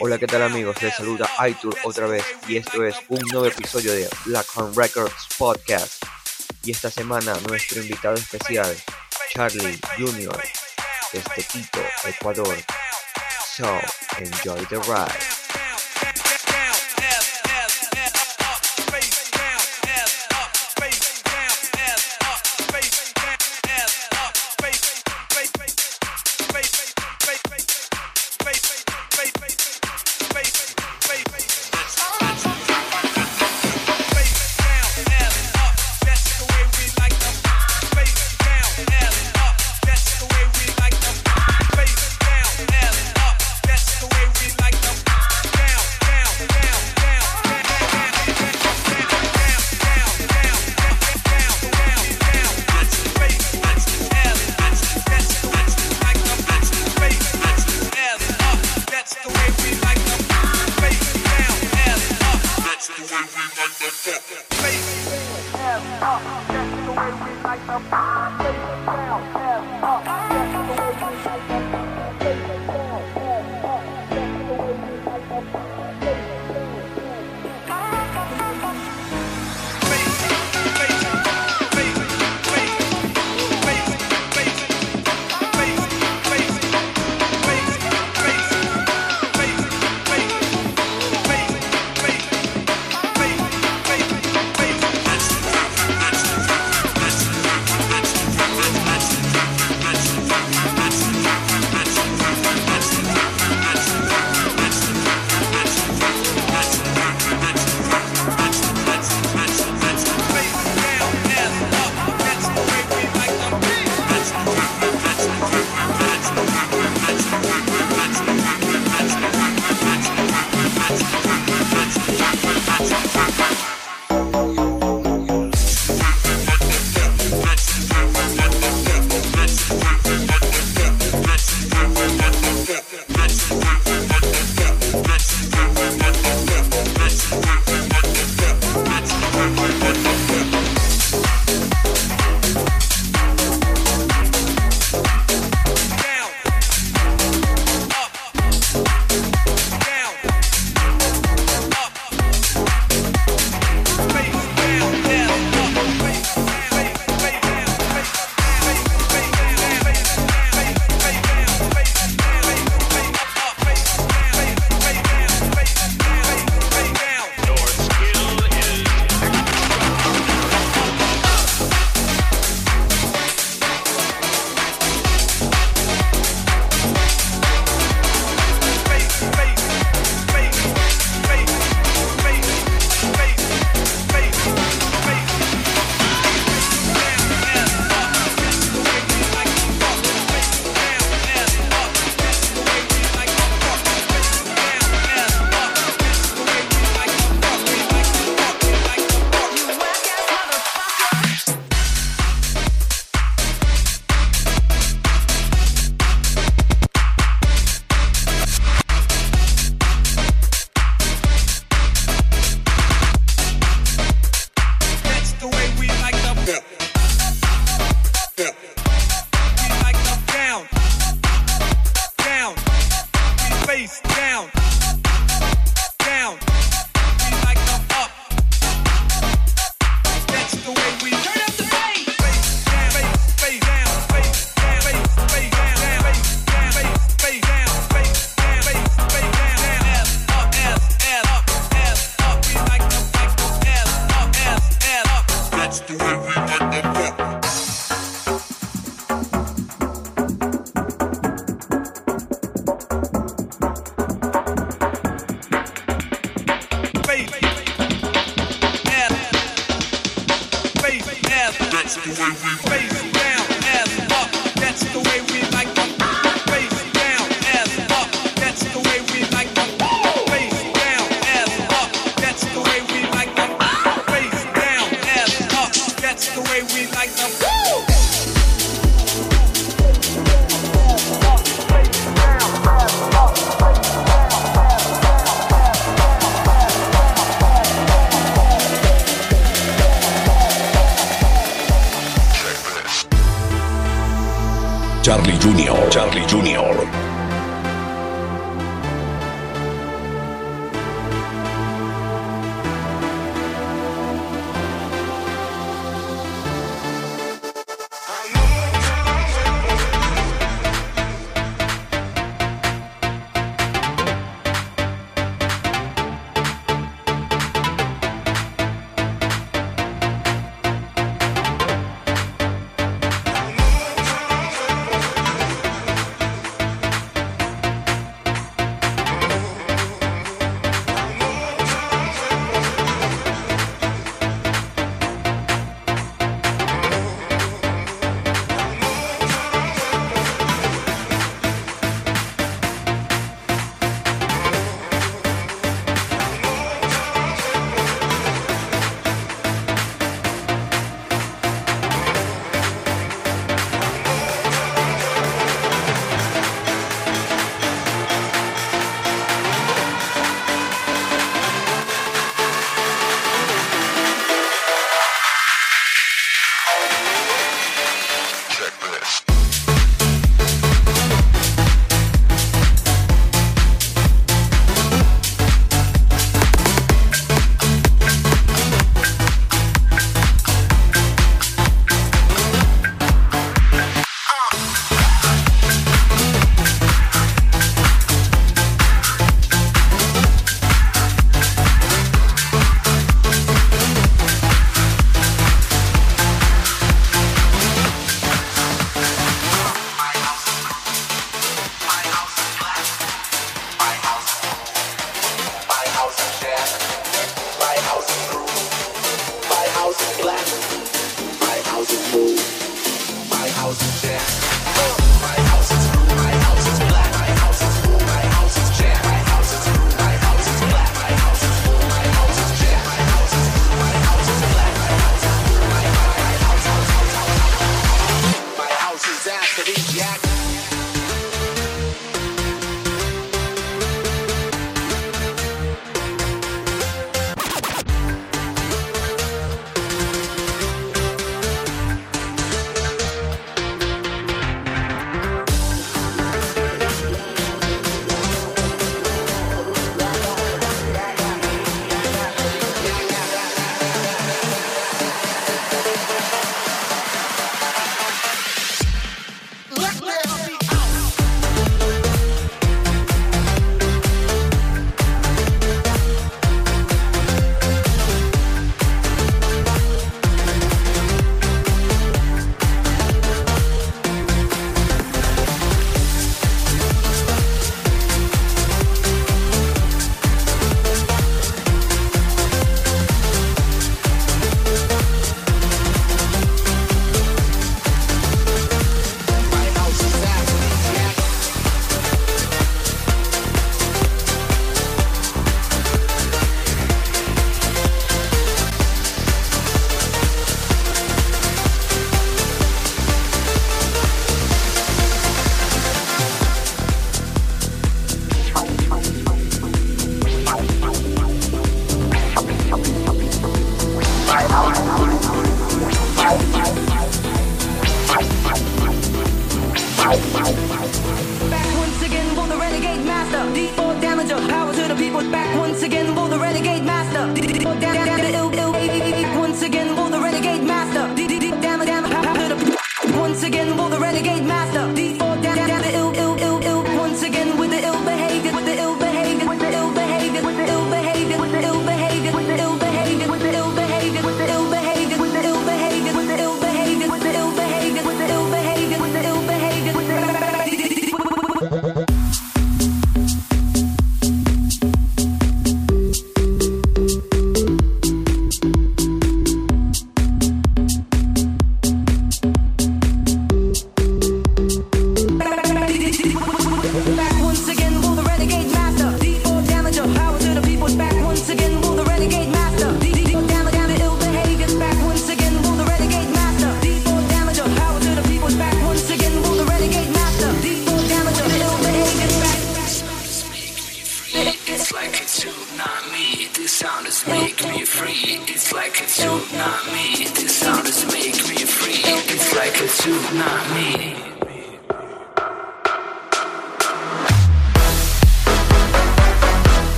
Hola, ¿qué tal amigos? Les saluda Aitur otra vez y esto es un nuevo episodio de Black Horn Records Podcast. Y esta semana nuestro invitado especial, Charlie Jr. desde Quito, Ecuador. So, enjoy the ride.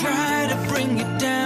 try to bring it down.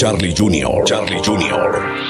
Charlie Junior. Charlie Junior.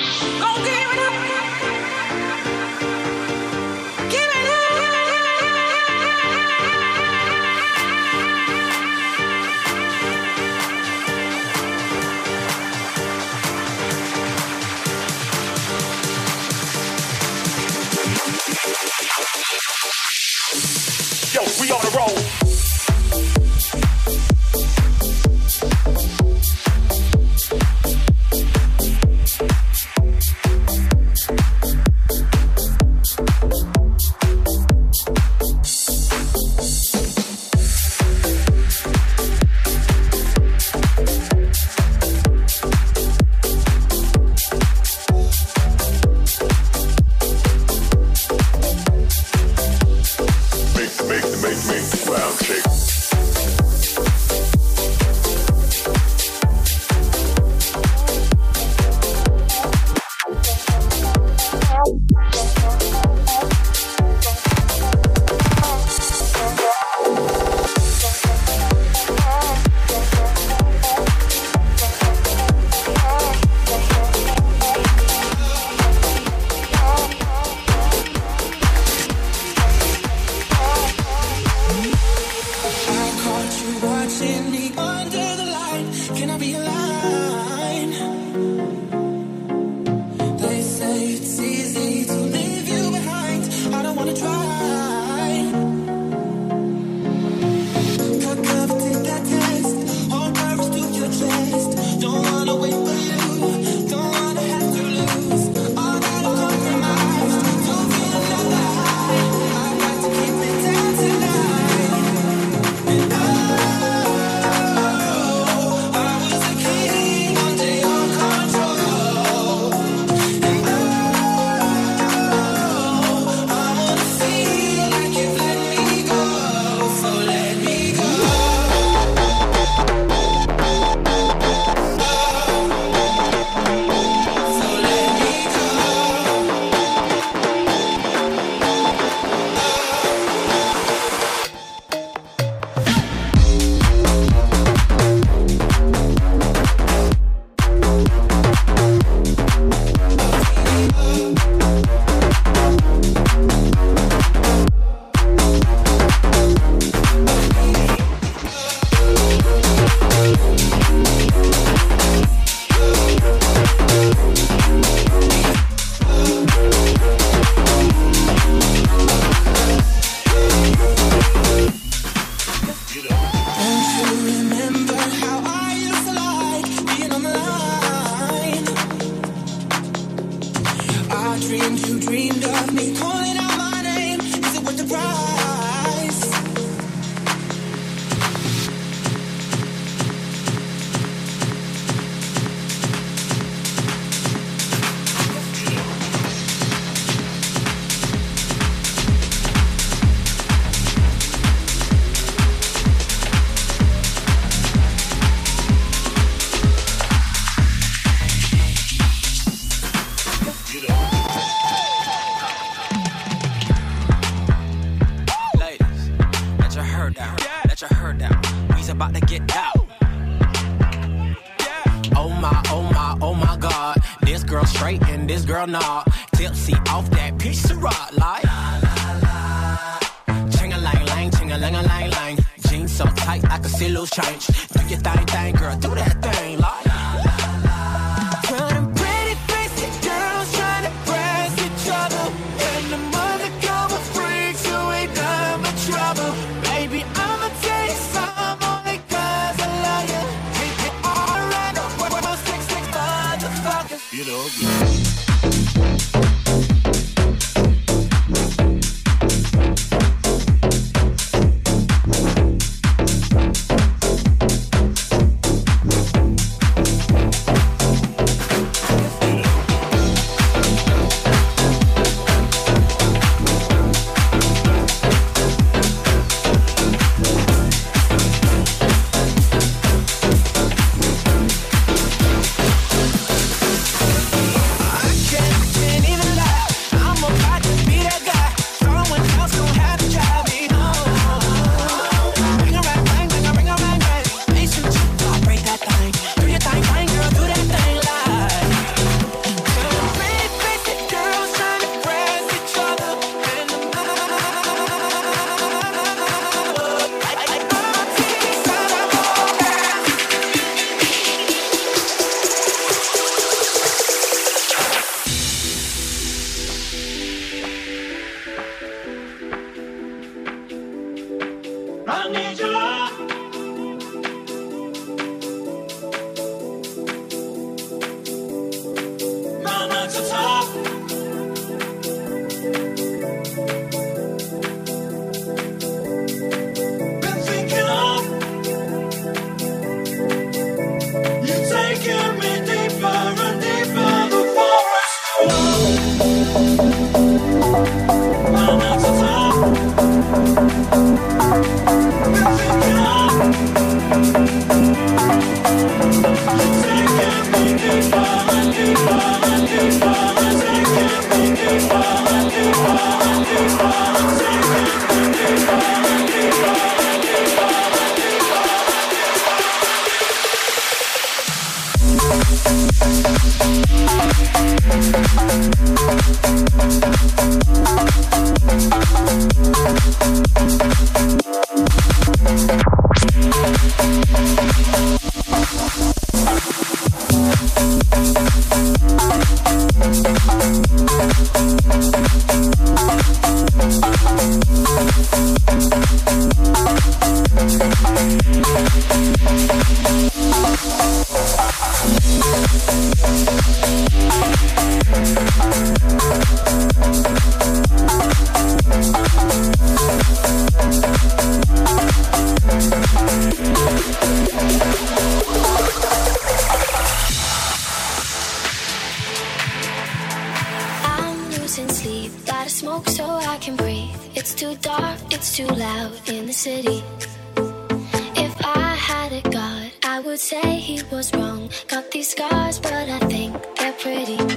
would say he was wrong. Got these scars, but I think they're pretty.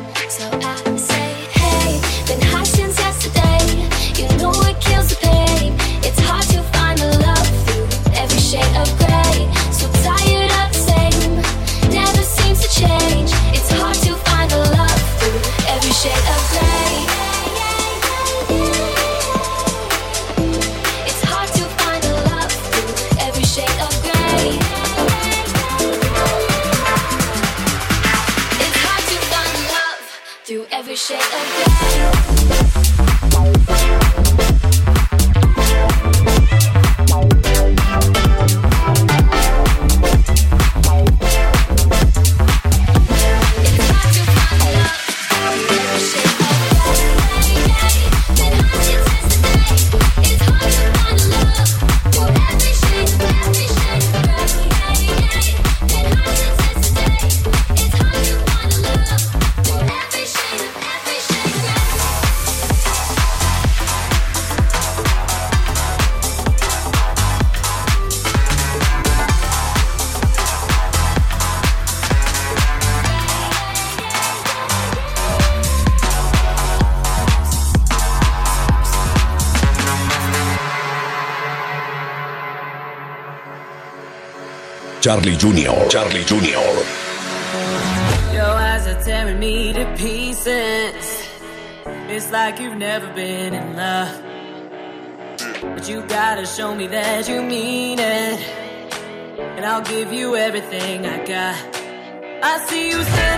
Charlie Jr. Charlie Jr. Your eyes are tearing me to pieces. It's like you've never been in love. But you gotta show me that you mean it. And I'll give you everything I got. I see you say.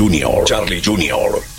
Junior. Charlie Junior.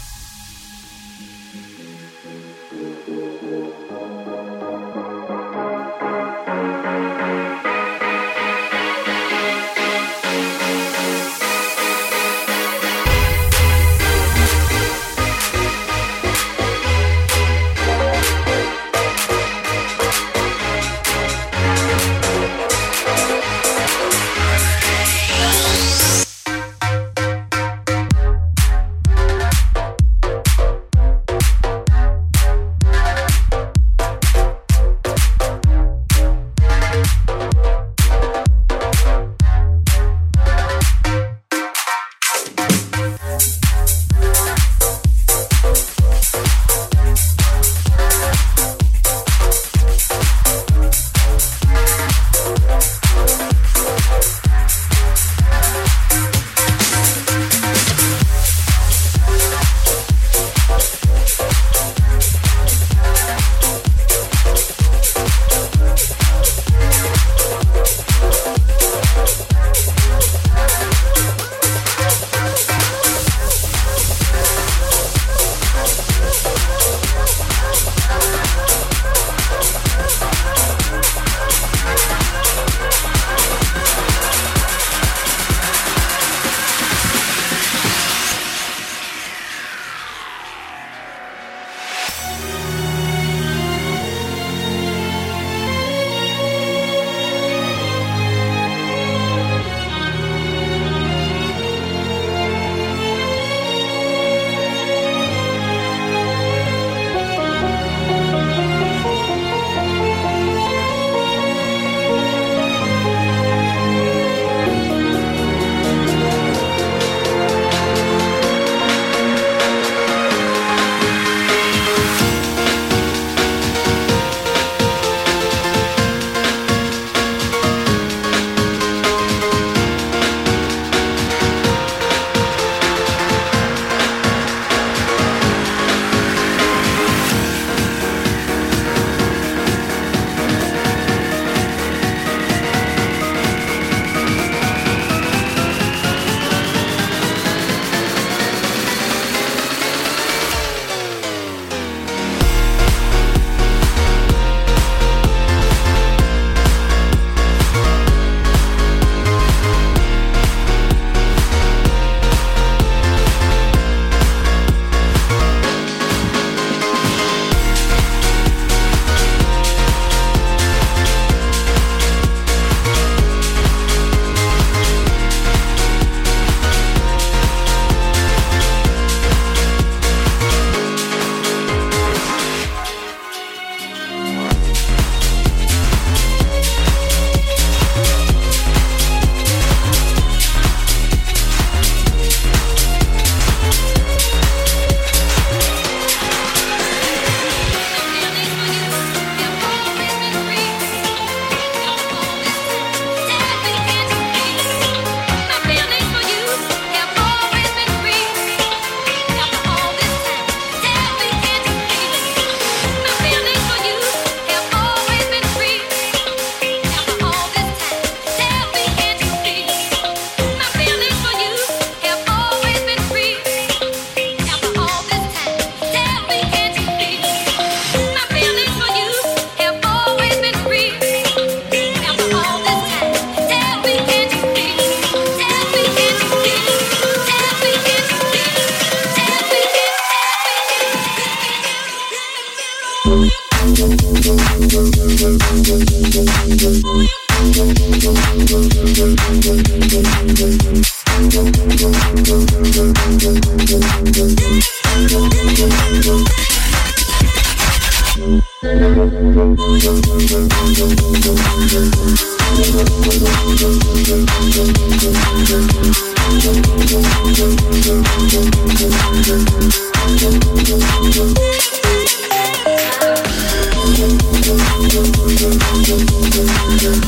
Thank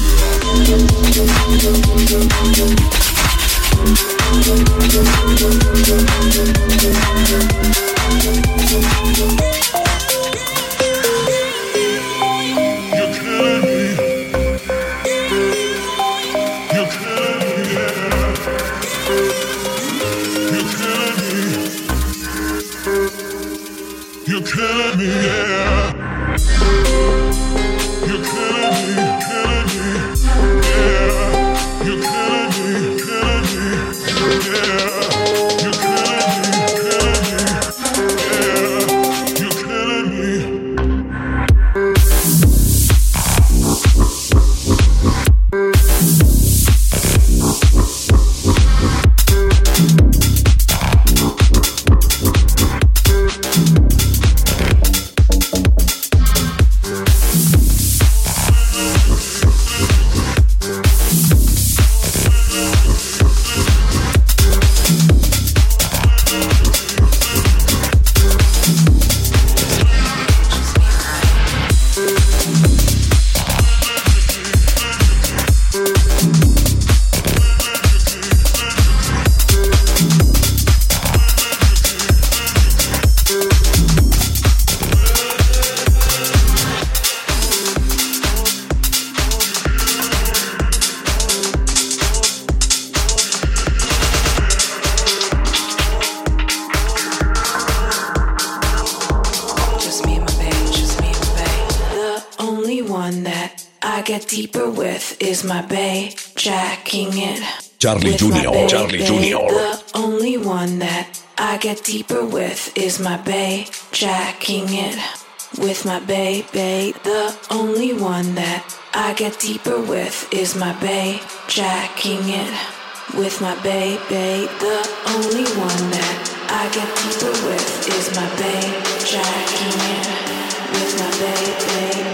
you. Charlie Junior, Charlie Junior. The only one that I get deeper with is my bay jacking it. With my bay, bay, the only one that I get deeper with is my bay jacking it. With my bay, bay, the only one that I get deeper with is my bay jacking it. With my bay,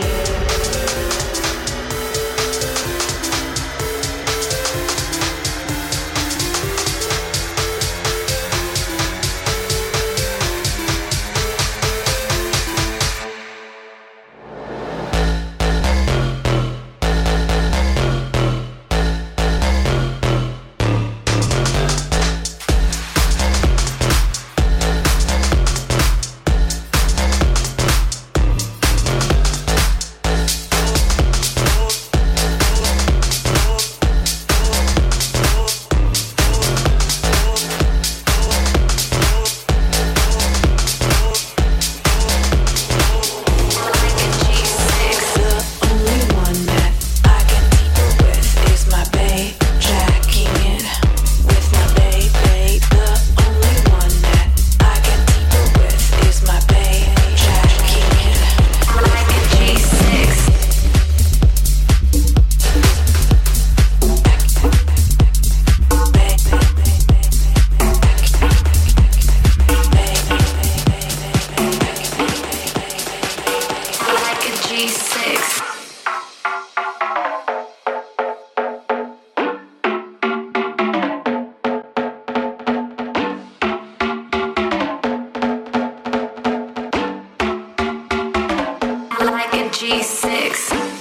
G6.